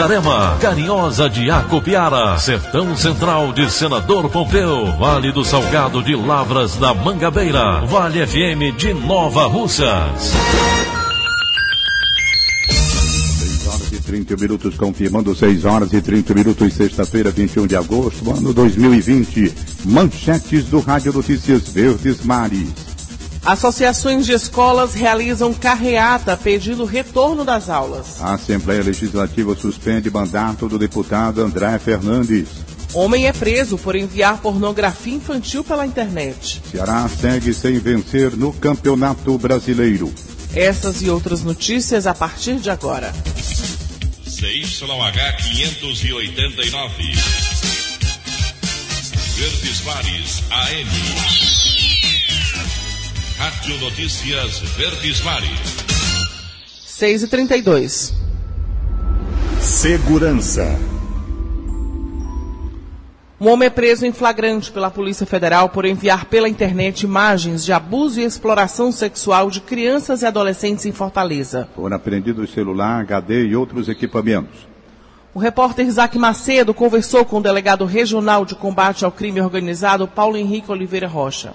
Itarema, Carinhosa de Acopiara, Sertão Central de Senador Pompeu, Vale do Salgado de Lavras da Mangabeira, Vale FM de Nova Russas. 6 horas e 30 minutos, confirmando 6 horas e 30 minutos, sexta-feira, 21 de agosto, ano 2020. Manchetes do Rádio Notícias Verdes Mares. Associações de escolas realizam carreata pedindo retorno das aulas. A Assembleia Legislativa suspende mandato do deputado André Fernandes. Homem é preso por enviar pornografia infantil pela internet. Ceará segue sem vencer no Campeonato Brasileiro. Essas e outras notícias a partir de agora. CYH 589. Verdes Mares AM. Rádio Notícias Verdes Mares. 6 e 32 Segurança. Um homem é preso em flagrante pela Polícia Federal por enviar pela internet imagens de abuso e exploração sexual de crianças e adolescentes em Fortaleza. Foram apreendidos celular, HD e outros equipamentos. O repórter Isaac Macedo conversou com o delegado regional de combate ao crime organizado, Paulo Henrique Oliveira Rocha.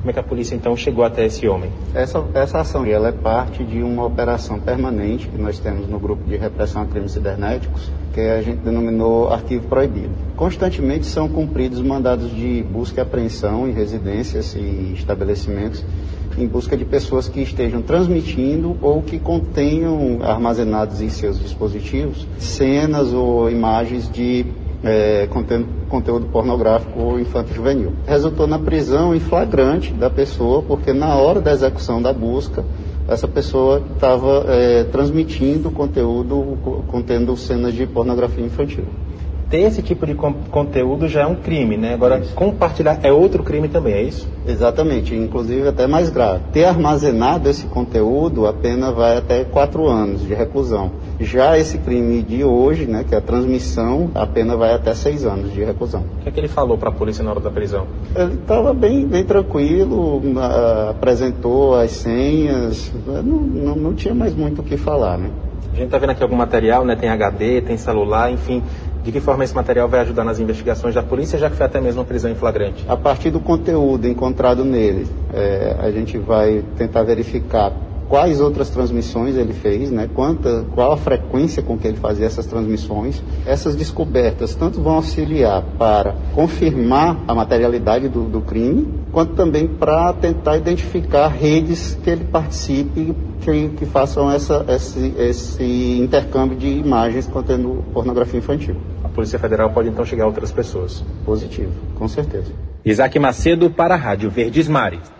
Como é que a polícia então chegou até esse homem? Essa, essa ação ela é parte de uma operação permanente que nós temos no grupo de repressão a crimes cibernéticos, que a gente denominou arquivo proibido. Constantemente são cumpridos mandados de busca e apreensão em residências e estabelecimentos em busca de pessoas que estejam transmitindo ou que contenham armazenados em seus dispositivos cenas ou imagens de é, contendo conteúdo pornográfico ou infanto-juvenil. Resultou na prisão em flagrante da pessoa, porque na hora da execução da busca, essa pessoa estava é, transmitindo conteúdo contendo cenas de pornografia infantil ter esse tipo de conteúdo já é um crime, né? Agora, isso. compartilhar é outro crime também, é isso? Exatamente, inclusive até mais grave. Ter armazenado esse conteúdo, a pena vai até quatro anos de reclusão. Já esse crime de hoje, né, que é a transmissão, a pena vai até seis anos de reclusão. O que, é que ele falou para a polícia na hora da prisão? Ele estava bem, bem tranquilo, apresentou as senhas, não, não, não tinha mais muito o que falar, né? A gente está vendo aqui algum material, né? Tem HD, tem celular, enfim. De que forma esse material vai ajudar nas investigações da polícia, já que foi até mesmo uma prisão em flagrante? A partir do conteúdo encontrado nele, é, a gente vai tentar verificar quais outras transmissões ele fez, né? Quanta, qual a frequência com que ele fazia essas transmissões. Essas descobertas tanto vão auxiliar para confirmar a materialidade do, do crime, quanto também para tentar identificar redes que ele participe que, que façam essa, esse, esse intercâmbio de imagens contendo pornografia infantil. A Polícia Federal pode então chegar a outras pessoas. Positivo, com certeza. Isaac Macedo para a Rádio Verdes Mares.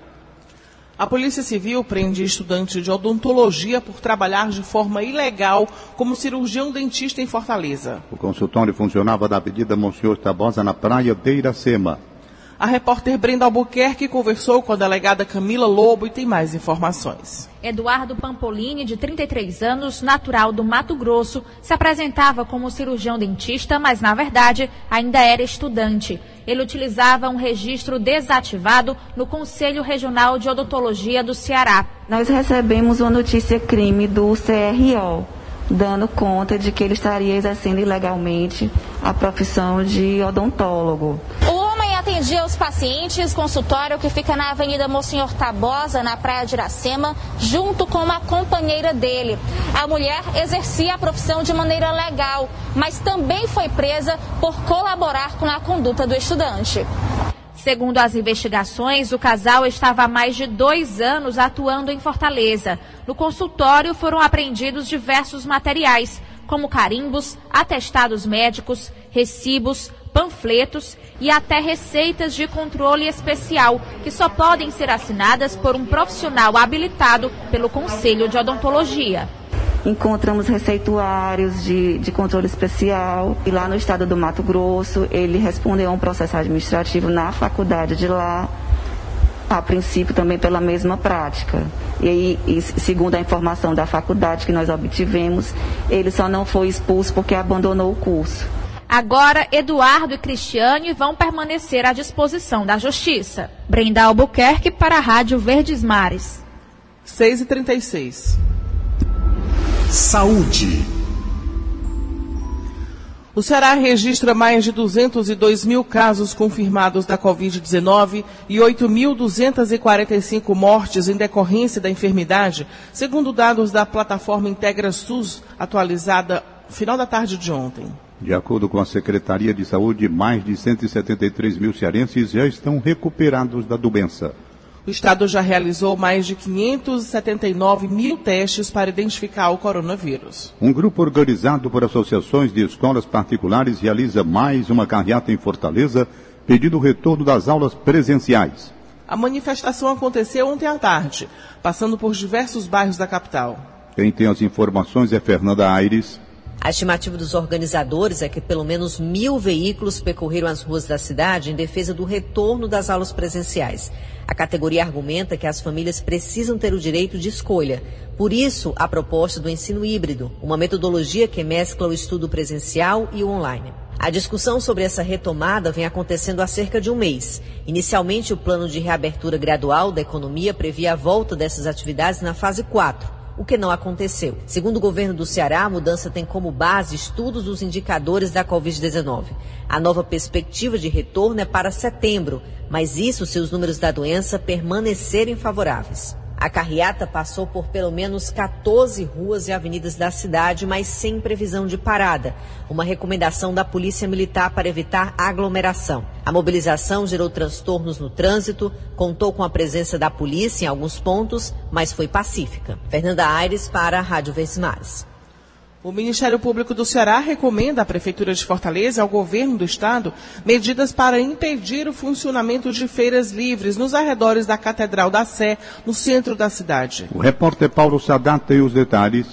A Polícia Civil prende estudante de odontologia por trabalhar de forma ilegal como cirurgião dentista em Fortaleza. O consultório funcionava da Avenida Monsenhor Tabosa, na praia de Iracema. A repórter Brenda Albuquerque conversou com a delegada Camila Lobo e tem mais informações. Eduardo Pampolini, de 33 anos, natural do Mato Grosso, se apresentava como cirurgião dentista, mas na verdade ainda era estudante. Ele utilizava um registro desativado no Conselho Regional de Odontologia do Ceará. Nós recebemos uma notícia crime do CRO, dando conta de que ele estaria exercendo ilegalmente a profissão de odontólogo. O atendia os pacientes, consultório que fica na Avenida Monsenhor Tabosa, na Praia de Iracema, junto com uma companheira dele. A mulher exercia a profissão de maneira legal, mas também foi presa por colaborar com a conduta do estudante. Segundo as investigações, o casal estava há mais de dois anos atuando em Fortaleza. No consultório foram apreendidos diversos materiais, como carimbos, atestados médicos, recibos, panfletos e até receitas de controle especial, que só podem ser assinadas por um profissional habilitado pelo Conselho de Odontologia. Encontramos receituários de, de controle especial e lá no estado do Mato Grosso ele respondeu a um processo administrativo na faculdade de lá, a princípio também pela mesma prática. E aí, e, segundo a informação da faculdade que nós obtivemos, ele só não foi expulso porque abandonou o curso. Agora, Eduardo e Cristiane vão permanecer à disposição da Justiça. Brenda Albuquerque para a Rádio Verdes Mares. 6 e 36 Saúde. O Ceará registra mais de 202 mil casos confirmados da Covid-19 e 8.245 mortes em decorrência da enfermidade, segundo dados da plataforma Integra SUS, atualizada no final da tarde de ontem. De acordo com a Secretaria de Saúde, mais de 173 mil cearenses já estão recuperados da doença. O Estado já realizou mais de 579 mil testes para identificar o coronavírus. Um grupo organizado por associações de escolas particulares realiza mais uma carreata em Fortaleza, pedindo o retorno das aulas presenciais. A manifestação aconteceu ontem à tarde, passando por diversos bairros da capital. Quem tem as informações é Fernanda Aires. A estimativa dos organizadores é que pelo menos mil veículos percorreram as ruas da cidade em defesa do retorno das aulas presenciais. A categoria argumenta que as famílias precisam ter o direito de escolha. Por isso, a proposta do ensino híbrido, uma metodologia que mescla o estudo presencial e o online. A discussão sobre essa retomada vem acontecendo há cerca de um mês. Inicialmente, o plano de reabertura gradual da economia previa a volta dessas atividades na fase 4 o que não aconteceu. Segundo o governo do Ceará, a mudança tem como base estudos dos indicadores da Covid-19. A nova perspectiva de retorno é para setembro, mas isso se os números da doença permanecerem favoráveis. A carreata passou por pelo menos 14 ruas e avenidas da cidade, mas sem previsão de parada. Uma recomendação da Polícia Militar para evitar aglomeração. A mobilização gerou transtornos no trânsito, contou com a presença da polícia em alguns pontos, mas foi pacífica. Fernanda Aires para a Rádio Mares. O Ministério Público do Ceará recomenda à Prefeitura de Fortaleza e ao governo do Estado medidas para impedir o funcionamento de feiras livres nos arredores da Catedral da Sé, no centro da cidade. O repórter Paulo Sadat tem os detalhes.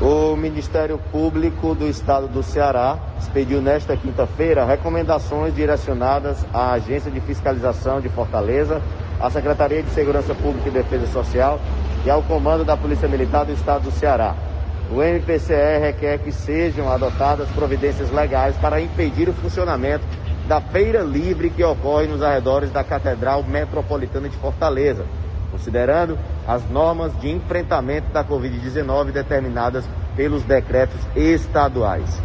O Ministério Público do Estado do Ceará expediu nesta quinta-feira recomendações direcionadas à Agência de Fiscalização de Fortaleza, à Secretaria de Segurança Pública e Defesa Social e ao Comando da Polícia Militar do Estado do Ceará o MPCE requer que sejam adotadas providências legais para impedir o funcionamento da feira livre que ocorre nos arredores da Catedral Metropolitana de Fortaleza, considerando as normas de enfrentamento da Covid-19 determinadas pelos decretos estaduais.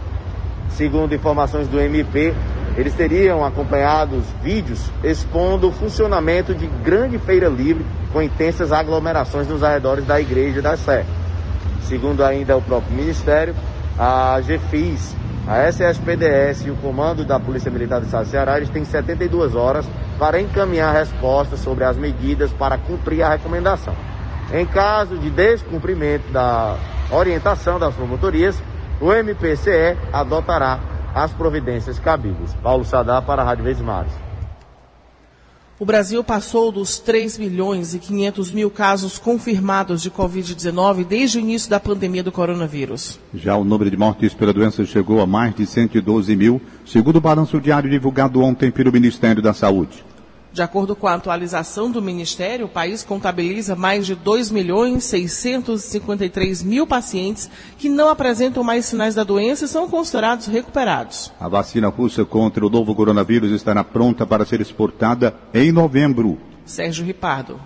Segundo informações do MP, eles teriam acompanhado vídeos expondo o funcionamento de grande feira livre com intensas aglomerações nos arredores da Igreja da Sé. Segundo ainda o próprio Ministério, a GFIS, a SSPDS e o comando da Polícia Militar do Estado do Ceará, eles têm 72 horas para encaminhar respostas sobre as medidas para cumprir a recomendação. Em caso de descumprimento da orientação das promotorias, o MPCE adotará as providências cabíveis. Paulo Sadar para a Rádio Vezes Mares. O Brasil passou dos 3 milhões e 500 mil casos confirmados de Covid-19 desde o início da pandemia do coronavírus. Já o número de mortes pela doença chegou a mais de 112 mil, segundo o balanço diário divulgado ontem pelo Ministério da Saúde. De acordo com a atualização do Ministério, o país contabiliza mais de 2 milhões 653 mil pacientes que não apresentam mais sinais da doença e são considerados recuperados. A vacina russa contra o novo coronavírus estará pronta para ser exportada em novembro. Sérgio Ripardo.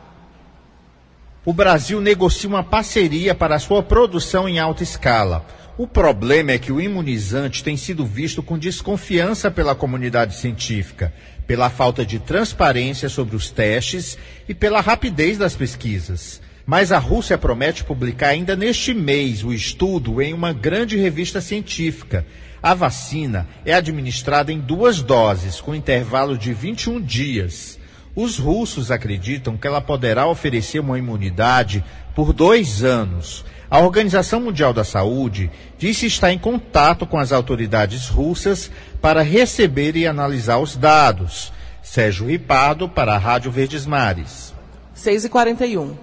O Brasil negocia uma parceria para a sua produção em alta escala. O problema é que o imunizante tem sido visto com desconfiança pela comunidade científica pela falta de transparência sobre os testes e pela rapidez das pesquisas. Mas a Rússia promete publicar ainda neste mês o estudo em uma grande revista científica. A vacina é administrada em duas doses, com intervalo de 21 dias. Os russos acreditam que ela poderá oferecer uma imunidade por dois anos. A Organização Mundial da Saúde disse estar em contato com as autoridades russas para receber e analisar os dados. Sérgio Ripado para a Rádio Verdes Mares. 6 e 41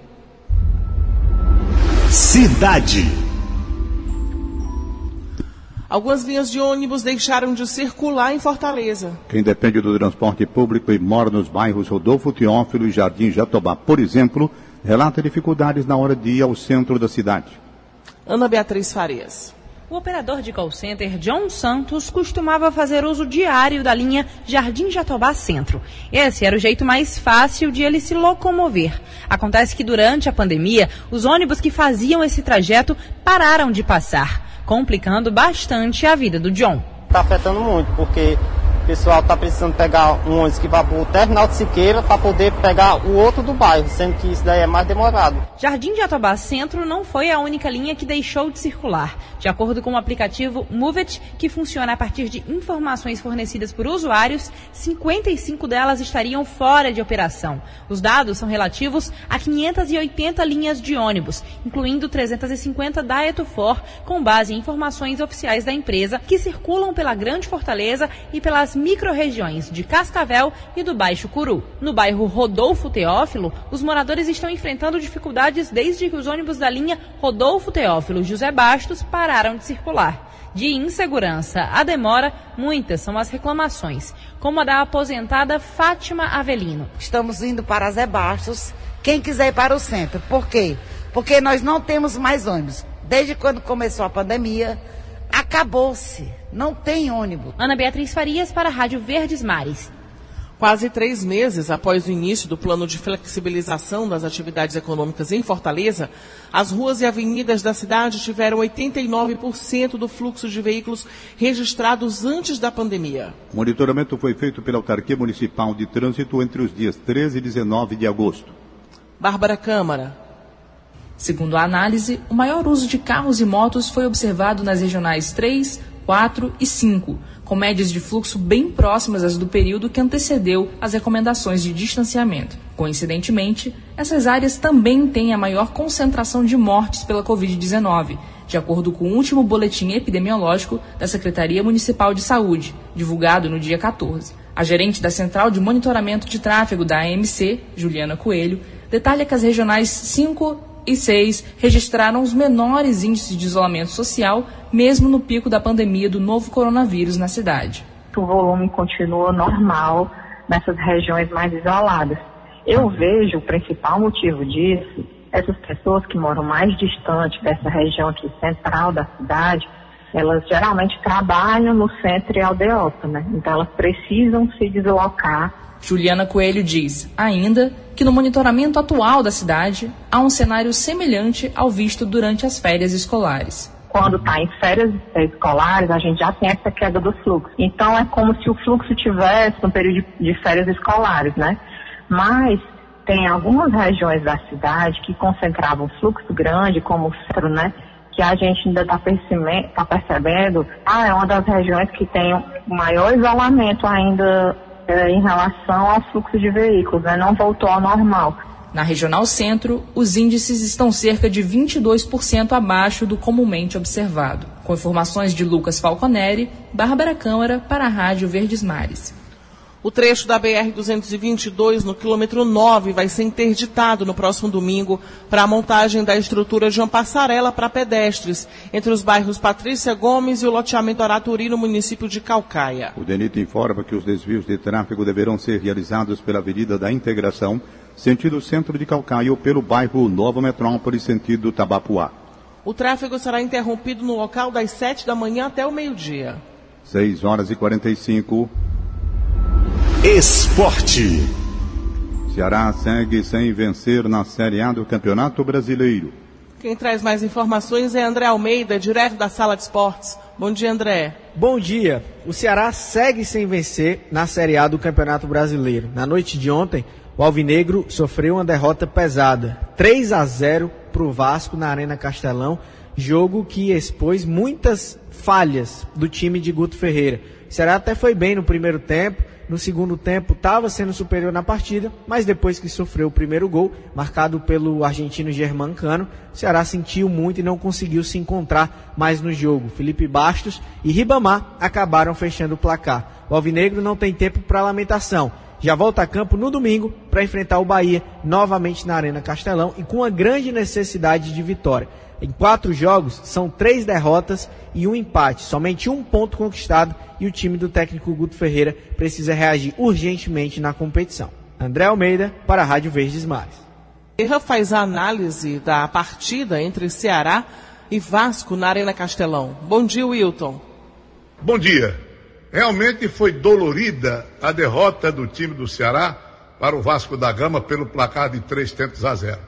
Cidade. Algumas linhas de ônibus deixaram de circular em Fortaleza. Quem depende do transporte público e mora nos bairros Rodolfo Teófilo e Jardim Jatobá, por exemplo, relata dificuldades na hora de ir ao centro da cidade. Ana Beatriz Farias. O operador de call center John Santos costumava fazer uso diário da linha Jardim Jatobá Centro. Esse era o jeito mais fácil de ele se locomover. Acontece que durante a pandemia, os ônibus que faziam esse trajeto pararam de passar, complicando bastante a vida do John. Está afetando muito, porque o pessoal está precisando pegar um ônibus que vai para o terminal de Siqueira para poder pegar o outro do bairro, sendo que isso daí é mais demorado. Jardim de Atobá Centro não foi a única linha que deixou de circular. De acordo com o aplicativo Movet, que funciona a partir de informações fornecidas por usuários, 55 delas estariam fora de operação. Os dados são relativos a 580 linhas de ônibus, incluindo 350 da Etufor, com base em informações oficiais da empresa, que circulam pela Grande Fortaleza e pelas microrregiões de Cascavel e do Baixo Curu. No bairro Rodolfo Teófilo, os moradores estão enfrentando dificuldades desde que os ônibus da linha Rodolfo Teófilo José Bastos pararam de circular. De insegurança a demora, muitas são as reclamações, como a da aposentada Fátima Avelino. Estamos indo para Zé Bastos, quem quiser ir para o centro. Por quê? Porque nós não temos mais ônibus. Desde quando começou a pandemia, acabou-se. Não tem ônibus. Ana Beatriz Farias para a Rádio Verdes Mares. Quase três meses após o início do plano de flexibilização das atividades econômicas em Fortaleza, as ruas e avenidas da cidade tiveram 89% do fluxo de veículos registrados antes da pandemia. O monitoramento foi feito pela Autarquia Municipal de Trânsito entre os dias 13 e 19 de agosto. Bárbara Câmara. Segundo a análise, o maior uso de carros e motos foi observado nas regionais 3, 4 e 5, com médias de fluxo bem próximas às do período que antecedeu as recomendações de distanciamento. Coincidentemente, essas áreas também têm a maior concentração de mortes pela Covid-19, de acordo com o último boletim epidemiológico da Secretaria Municipal de Saúde, divulgado no dia 14. A gerente da Central de Monitoramento de Tráfego da AMC, Juliana Coelho, detalha que as regionais 5 e 6 registraram os menores índices de isolamento social, mesmo no pico da pandemia do novo coronavírus na cidade. O volume continua normal nessas regiões mais isoladas. Eu vejo o principal motivo disso, essas pessoas que moram mais distante dessa região aqui central da cidade, elas geralmente trabalham no centro e aldeota, né? Então elas precisam se deslocar Juliana Coelho diz, ainda, que no monitoramento atual da cidade há um cenário semelhante ao visto durante as férias escolares. Quando está em férias escolares, a gente já tem essa queda do fluxo. Então é como se o fluxo tivesse no período de férias escolares, né? Mas tem algumas regiões da cidade que concentravam fluxo grande, como o centro, né? Que a gente ainda está tá percebendo, ah, é uma das regiões que tem o maior isolamento ainda é, em relação ao fluxo de veículos, né? não voltou ao normal. Na Regional Centro, os índices estão cerca de 22% abaixo do comumente observado. Com informações de Lucas Falconeri, Bárbara Câmara para a Rádio Verdes Mares. O trecho da BR-222, no quilômetro 9, vai ser interditado no próximo domingo para a montagem da estrutura de uma passarela para pedestres entre os bairros Patrícia Gomes e o loteamento Araturi, no município de Calcaia. O DENIT informa que os desvios de tráfego deverão ser realizados pela Avenida da Integração, sentido centro de Calcaia, ou pelo bairro Nova Metrópole, sentido Tabapuá. O tráfego será interrompido no local das 7 da manhã até o meio-dia. 6 horas e 45 Esporte. Ceará segue sem vencer na Série A do Campeonato Brasileiro. Quem traz mais informações é André Almeida, direto da Sala de Esportes. Bom dia, André. Bom dia. O Ceará segue sem vencer na Série A do Campeonato Brasileiro. Na noite de ontem, O Alvinegro sofreu uma derrota pesada, 3 a 0 para o Vasco na Arena Castelão, jogo que expôs muitas falhas do time de Guto Ferreira. O Ceará até foi bem no primeiro tempo, no segundo tempo estava sendo superior na partida, mas depois que sofreu o primeiro gol, marcado pelo argentino Germán Cano, o Ceará sentiu muito e não conseguiu se encontrar mais no jogo. Felipe Bastos e Ribamar acabaram fechando o placar. O Alvinegro não tem tempo para lamentação. Já volta a campo no domingo para enfrentar o Bahia novamente na Arena Castelão e com uma grande necessidade de vitória. Em quatro jogos, são três derrotas e um empate, somente um ponto conquistado e o time do técnico Guto Ferreira precisa reagir urgentemente na competição. André Almeida, para a Rádio Verdes Mares. Erra faz a análise da partida entre Ceará e Vasco na Arena Castelão. Bom dia, Wilton. Bom dia. Realmente foi dolorida a derrota do time do Ceará para o Vasco da Gama pelo placar de três tentos a zero.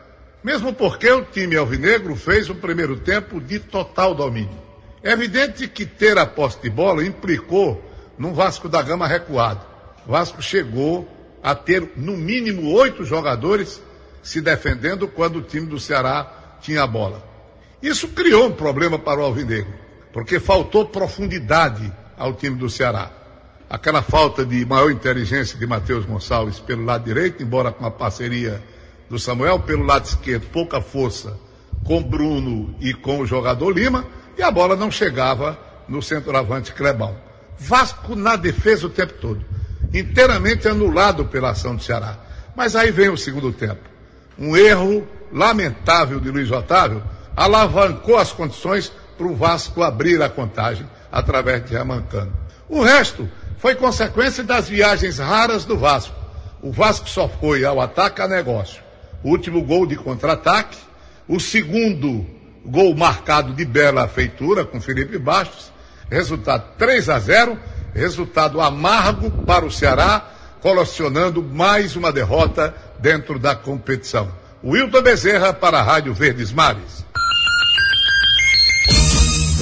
Mesmo porque o time alvinegro fez um primeiro tempo de total domínio. É evidente que ter a posse de bola implicou num Vasco da Gama recuado. O Vasco chegou a ter no mínimo oito jogadores se defendendo quando o time do Ceará tinha a bola. Isso criou um problema para o Alvinegro, porque faltou profundidade ao time do Ceará. Aquela falta de maior inteligência de Matheus Gonçalves pelo lado direito, embora com a parceria do Samuel pelo lado esquerdo, pouca força com Bruno e com o jogador Lima, e a bola não chegava no centroavante Clebão. Vasco na defesa o tempo todo, inteiramente anulado pela ação do Ceará. Mas aí vem o segundo tempo. Um erro lamentável de Luiz Otávio alavancou as condições para o Vasco abrir a contagem através de Ramancano. O resto foi consequência das viagens raras do Vasco. O Vasco só foi ao ataque a negócio o último gol de contra-ataque, o segundo gol marcado de bela feitura com Felipe Bastos, resultado 3 a 0, resultado amargo para o Ceará, colecionando mais uma derrota dentro da competição. Wilton Bezerra para a Rádio Verdes Mares.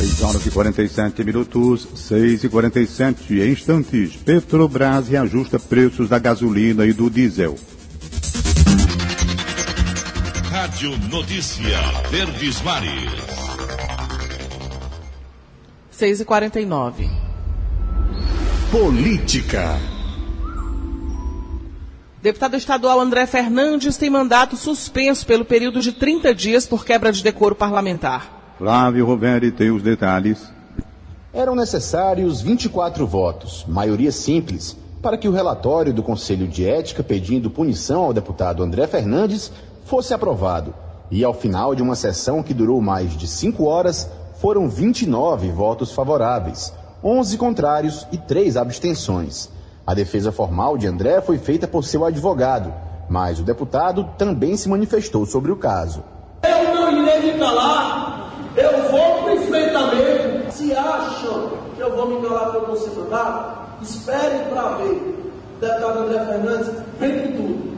6 horas e 47 minutos, 6 e 47 instantes. Petrobras reajusta preços da gasolina e do diesel. Rádio Notícia Verdes Mares. 6 e 49 Política. Deputado estadual André Fernandes tem mandato suspenso pelo período de 30 dias por quebra de decoro parlamentar. Flávio Roveri tem os detalhes. Eram necessários 24 votos, maioria simples, para que o relatório do Conselho de Ética pedindo punição ao deputado André Fernandes fosse aprovado. E ao final de uma sessão que durou mais de cinco horas, foram 29 votos favoráveis, 11 contrários e 3 abstenções. A defesa formal de André foi feita por seu advogado, mas o deputado também se manifestou sobre o caso. Eu não irei me calar, eu vou para enfrentamento. Se acham que eu vou me calar para você mandar, esperem para ver. Deputado André Fernandes, vem com tudo.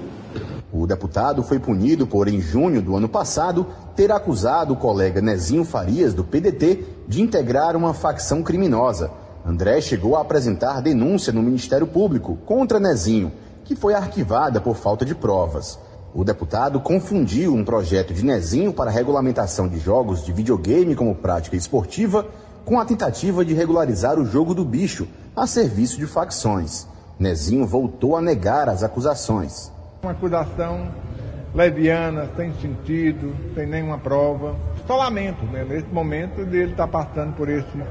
O deputado foi punido por, em junho do ano passado, ter acusado o colega Nezinho Farias, do PDT, de integrar uma facção criminosa. André chegou a apresentar denúncia no Ministério Público contra Nezinho, que foi arquivada por falta de provas. O deputado confundiu um projeto de Nezinho para regulamentação de jogos de videogame como prática esportiva com a tentativa de regularizar o jogo do bicho a serviço de facções. Nezinho voltou a negar as acusações. Uma acusação leviana, sem sentido, sem nenhuma prova. Só lamento, né, nesse momento, ele estar passando por esse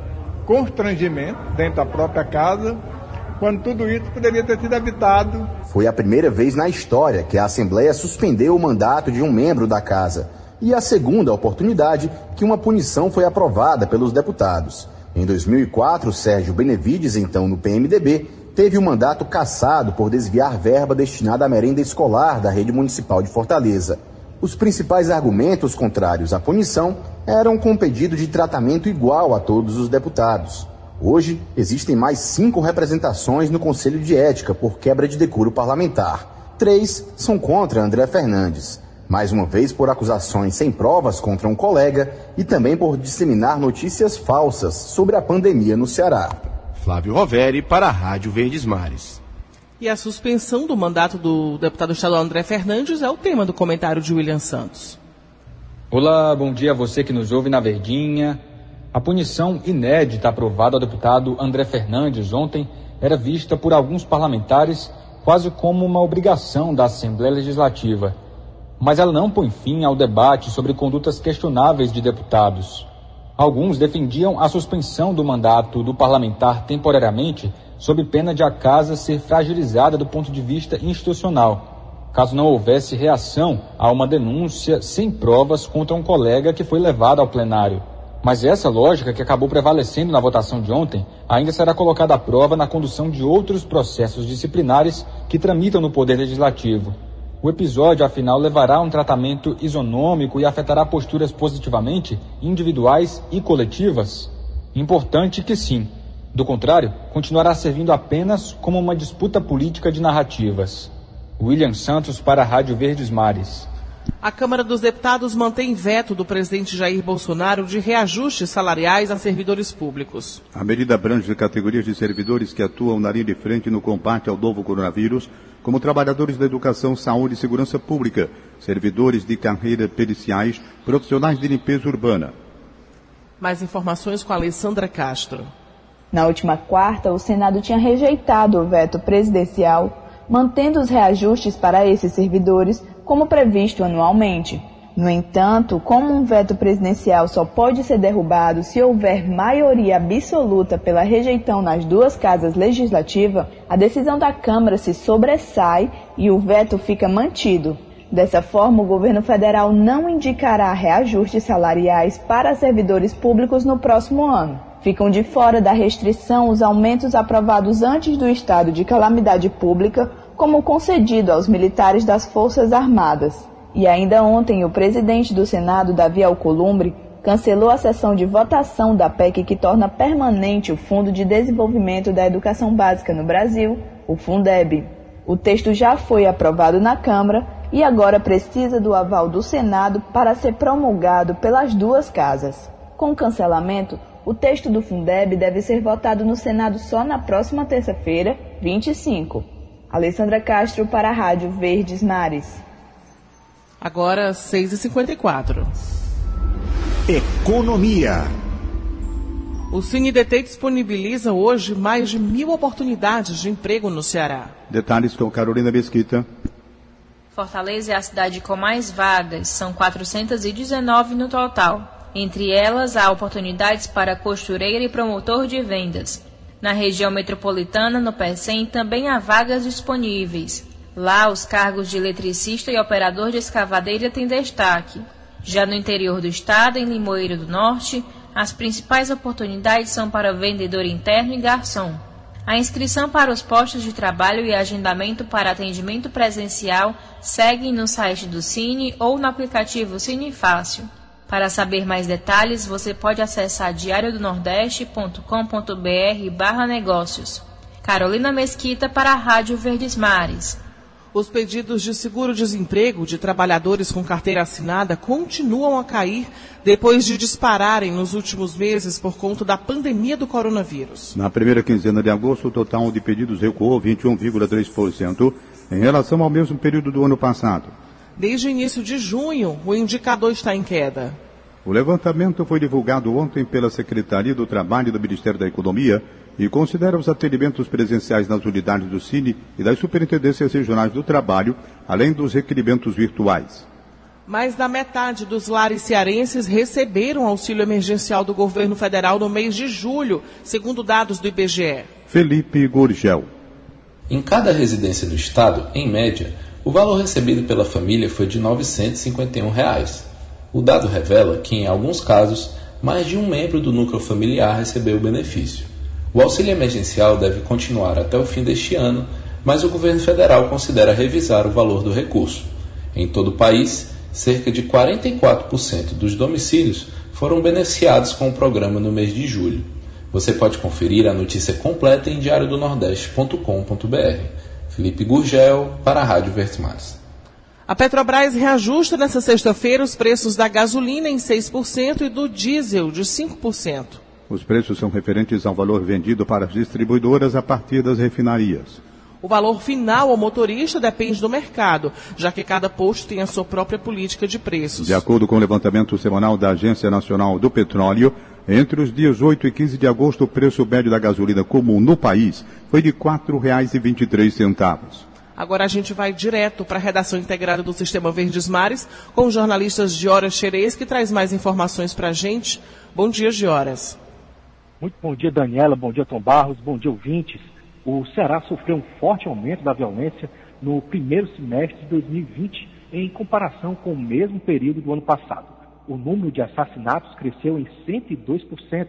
constrangimento dentro da própria casa, quando tudo isso poderia ter sido evitado. Foi a primeira vez na história que a Assembleia suspendeu o mandato de um membro da casa. E a segunda oportunidade que uma punição foi aprovada pelos deputados. Em 2004, Sérgio Benevides, então no PMDB, teve o mandato cassado por desviar verba destinada à merenda escolar da rede municipal de Fortaleza. Os principais argumentos contrários à punição eram com pedido de tratamento igual a todos os deputados. Hoje, existem mais cinco representações no Conselho de Ética por quebra de decoro parlamentar. Três são contra André Fernandes, mais uma vez por acusações sem provas contra um colega e também por disseminar notícias falsas sobre a pandemia no Ceará. Flávio Roveri para a Rádio Verdes Mares. E a suspensão do mandato do deputado estadual André Fernandes é o tema do comentário de William Santos. Olá, bom dia a você que nos ouve na Verdinha. A punição inédita aprovada ao deputado André Fernandes ontem era vista por alguns parlamentares quase como uma obrigação da Assembleia Legislativa. Mas ela não põe fim ao debate sobre condutas questionáveis de deputados. Alguns defendiam a suspensão do mandato do parlamentar temporariamente sob pena de a casa ser fragilizada do ponto de vista institucional, caso não houvesse reação a uma denúncia sem provas contra um colega que foi levado ao plenário. Mas essa lógica que acabou prevalecendo na votação de ontem ainda será colocada à prova na condução de outros processos disciplinares que tramitam no Poder Legislativo. O episódio, afinal, levará a um tratamento isonômico e afetará posturas positivamente individuais e coletivas? Importante que sim, do contrário, continuará servindo apenas como uma disputa política de narrativas. William Santos para a Rádio Verdes Mares. A Câmara dos Deputados mantém veto do presidente Jair Bolsonaro de reajustes salariais a servidores públicos. A medida abrange categorias de servidores que atuam na linha de frente no combate ao novo coronavírus, como trabalhadores da educação, saúde e segurança pública, servidores de carreira periciais, profissionais de limpeza urbana. Mais informações com a Alessandra Castro. Na última quarta, o Senado tinha rejeitado o veto presidencial, mantendo os reajustes para esses servidores como previsto anualmente. No entanto, como um veto presidencial só pode ser derrubado se houver maioria absoluta pela rejeição nas duas casas legislativas, a decisão da Câmara se sobressai e o veto fica mantido. Dessa forma, o governo federal não indicará reajustes salariais para servidores públicos no próximo ano. Ficam de fora da restrição os aumentos aprovados antes do estado de calamidade pública, como concedido aos militares das Forças Armadas. E ainda ontem, o presidente do Senado, Davi Alcolumbre, cancelou a sessão de votação da PEC que torna permanente o Fundo de Desenvolvimento da Educação Básica no Brasil, o Fundeb. O texto já foi aprovado na Câmara e agora precisa do aval do Senado para ser promulgado pelas duas casas. Com o cancelamento, o texto do Fundeb deve ser votado no Senado só na próxima terça-feira, 25. Alessandra Castro para a Rádio Verdes Mares. Agora, 6h54. Economia. O CineDT disponibiliza hoje mais de mil oportunidades de emprego no Ceará. Detalhes com Carolina Mesquita. Fortaleza é a cidade com mais vagas, são 419 no total. Entre elas, há oportunidades para costureira e promotor de vendas. Na região metropolitana, no PECEM, também há vagas disponíveis. Lá, os cargos de eletricista e operador de escavadeira têm destaque. Já no interior do estado, em Limoeiro do Norte, as principais oportunidades são para vendedor interno e garçom. A inscrição para os postos de trabalho e agendamento para atendimento presencial seguem no site do Cine ou no aplicativo Cine Fácil. Para saber mais detalhes, você pode acessar diariodonordeste.com.br barra negócios. Carolina Mesquita para a Rádio Verdes Mares. Os pedidos de seguro-desemprego de trabalhadores com carteira assinada continuam a cair depois de dispararem nos últimos meses por conta da pandemia do coronavírus. Na primeira quinzena de agosto, o total de pedidos recuou 21,3% em relação ao mesmo período do ano passado. Desde o início de junho, o indicador está em queda. O levantamento foi divulgado ontem pela Secretaria do Trabalho do Ministério da Economia e considera os atendimentos presenciais nas unidades do Cine e das superintendências regionais do trabalho, além dos requerimentos virtuais. Mais da metade dos lares cearenses receberam auxílio emergencial do governo federal no mês de julho, segundo dados do IBGE. Felipe Gurgel. Em cada residência do estado, em média, o valor recebido pela família foi de 951 reais. O dado revela que, em alguns casos, mais de um membro do núcleo familiar recebeu o benefício. O auxílio emergencial deve continuar até o fim deste ano, mas o governo federal considera revisar o valor do recurso. Em todo o país, cerca de 44% dos domicílios foram beneficiados com o programa no mês de julho. Você pode conferir a notícia completa em diariodonordeste.com.br. Felipe Gurgel, para a Rádio Vertimares. A Petrobras reajusta nesta sexta-feira os preços da gasolina em 6% e do diesel de 5%. Os preços são referentes ao valor vendido para as distribuidoras a partir das refinarias. O valor final ao motorista depende do mercado, já que cada posto tem a sua própria política de preços. De acordo com o levantamento semanal da Agência Nacional do Petróleo, entre os dias 8 e 15 de agosto, o preço médio da gasolina comum no país foi de R$ 4,23. Agora a gente vai direto para a redação integrada do Sistema Verdes Mares com os jornalistas Gioras Xerez, que traz mais informações para a gente. Bom dia, Gioras. Muito bom dia, Daniela. Bom dia, Tom Barros. Bom dia, ouvintes. O Ceará sofreu um forte aumento da violência no primeiro semestre de 2020 em comparação com o mesmo período do ano passado o número de assassinatos cresceu em 102%,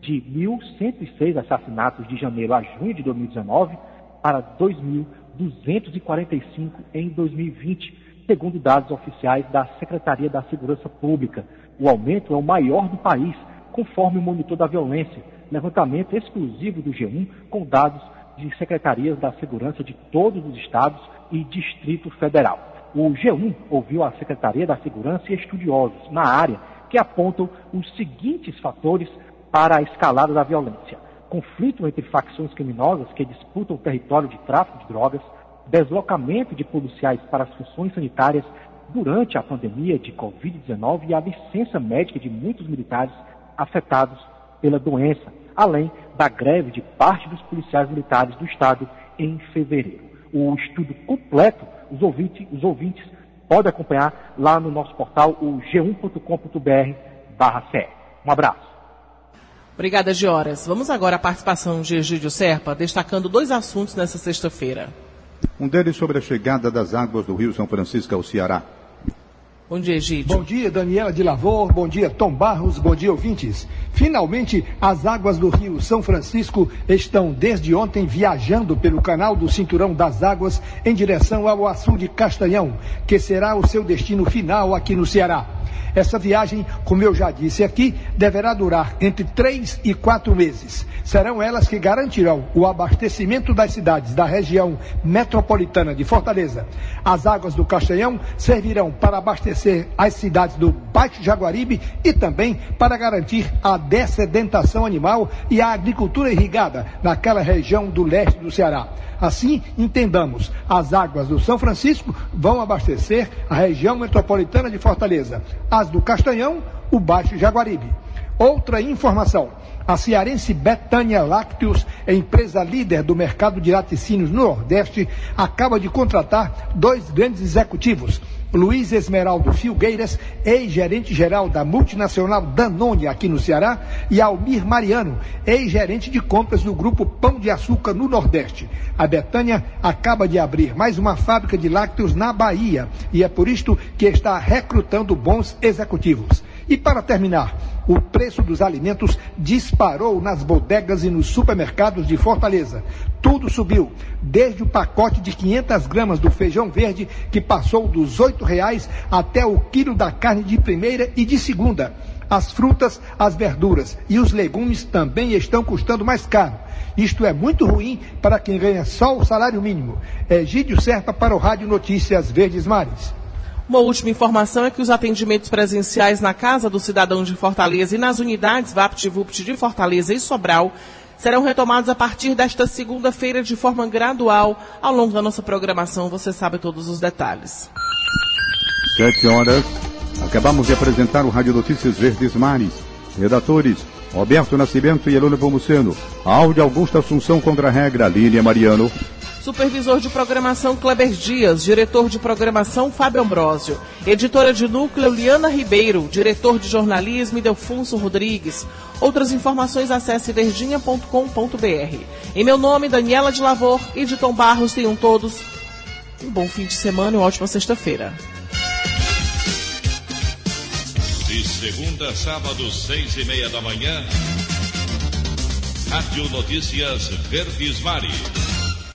de 1.106 assassinatos de janeiro a junho de 2019 para 2.245 em 2020, segundo dados oficiais da Secretaria da Segurança Pública. O aumento é o maior do país, conforme o Monitor da Violência, levantamento exclusivo do G1 com dados de secretarias da segurança de todos os estados e Distrito Federal. O G1 ouviu a Secretaria da Segurança e estudiosos na área que apontam os seguintes fatores para a escalada da violência: conflito entre facções criminosas que disputam o território de tráfico de drogas, deslocamento de policiais para as funções sanitárias durante a pandemia de Covid-19 e a licença médica de muitos militares afetados pela doença, além da greve de parte dos policiais militares do Estado em fevereiro. O estudo completo os ouvintes, os ouvintes podem acompanhar lá no nosso portal, o g1.com.br barra Um abraço. Obrigada, Gioras. Vamos agora à participação de Egídio Serpa, destacando dois assuntos nessa sexta-feira. Um deles sobre a chegada das águas do Rio São Francisco ao Ceará. Bom dia, Egídio. Bom dia, Daniela de Lavor. Bom dia, Tom Barros. Bom dia, ouvintes. Finalmente, as águas do Rio São Francisco estão desde ontem viajando pelo canal do Cinturão das Águas em direção ao açude Castanhão, que será o seu destino final aqui no Ceará. Essa viagem, como eu já disse aqui, deverá durar entre três e quatro meses. Serão elas que garantirão o abastecimento das cidades da região metropolitana de Fortaleza. As águas do Castanhão servirão para abastecer as cidades do Baixo Jaguaribe e também para garantir a dessedentação animal e a agricultura irrigada naquela região do leste do Ceará. Assim, entendamos, as águas do São Francisco vão abastecer a região metropolitana de Fortaleza, as do Castanhão, o Baixo Jaguaribe. Outra informação. A cearense Betânia Lácteos, empresa líder do mercado de laticínios no Nordeste, acaba de contratar dois grandes executivos. Luiz Esmeraldo Filgueiras, ex-gerente geral da multinacional Danone aqui no Ceará, e Almir Mariano, ex-gerente de compras do grupo Pão de Açúcar no Nordeste. A Betânia acaba de abrir mais uma fábrica de lácteos na Bahia e é por isto que está recrutando bons executivos. E para terminar, o preço dos alimentos disparou nas bodegas e nos supermercados de Fortaleza. Tudo subiu, desde o pacote de 500 gramas do feijão verde, que passou dos R$ reais até o quilo da carne de primeira e de segunda. As frutas, as verduras e os legumes também estão custando mais caro. Isto é muito ruim para quem ganha só o salário mínimo. Egídio Serpa para o Rádio Notícias Verdes Mares. Uma última informação é que os atendimentos presenciais na Casa do Cidadão de Fortaleza e nas unidades VaptVupt de Fortaleza e Sobral serão retomados a partir desta segunda-feira de forma gradual. Ao longo da nossa programação, você sabe todos os detalhes. Sete horas. Acabamos de apresentar o Rádio Notícias Verdes Mares. Redatores, Roberto Nascimento e Elônio Pomuceno. Áudio Augusto Assunção contra a regra, Línia Mariano. Supervisor de programação Kleber Dias, diretor de programação Fábio Ambrosio, editora de núcleo Liana Ribeiro, diretor de jornalismo Delfonso Rodrigues. Outras informações acesse verdinha.com.br. Em meu nome, Daniela de Lavor e de Tom Barros, tenham todos um bom fim de semana e uma ótima sexta-feira. De segunda a sábado, seis e meia da manhã, Rádio Notícias Verdes Mares.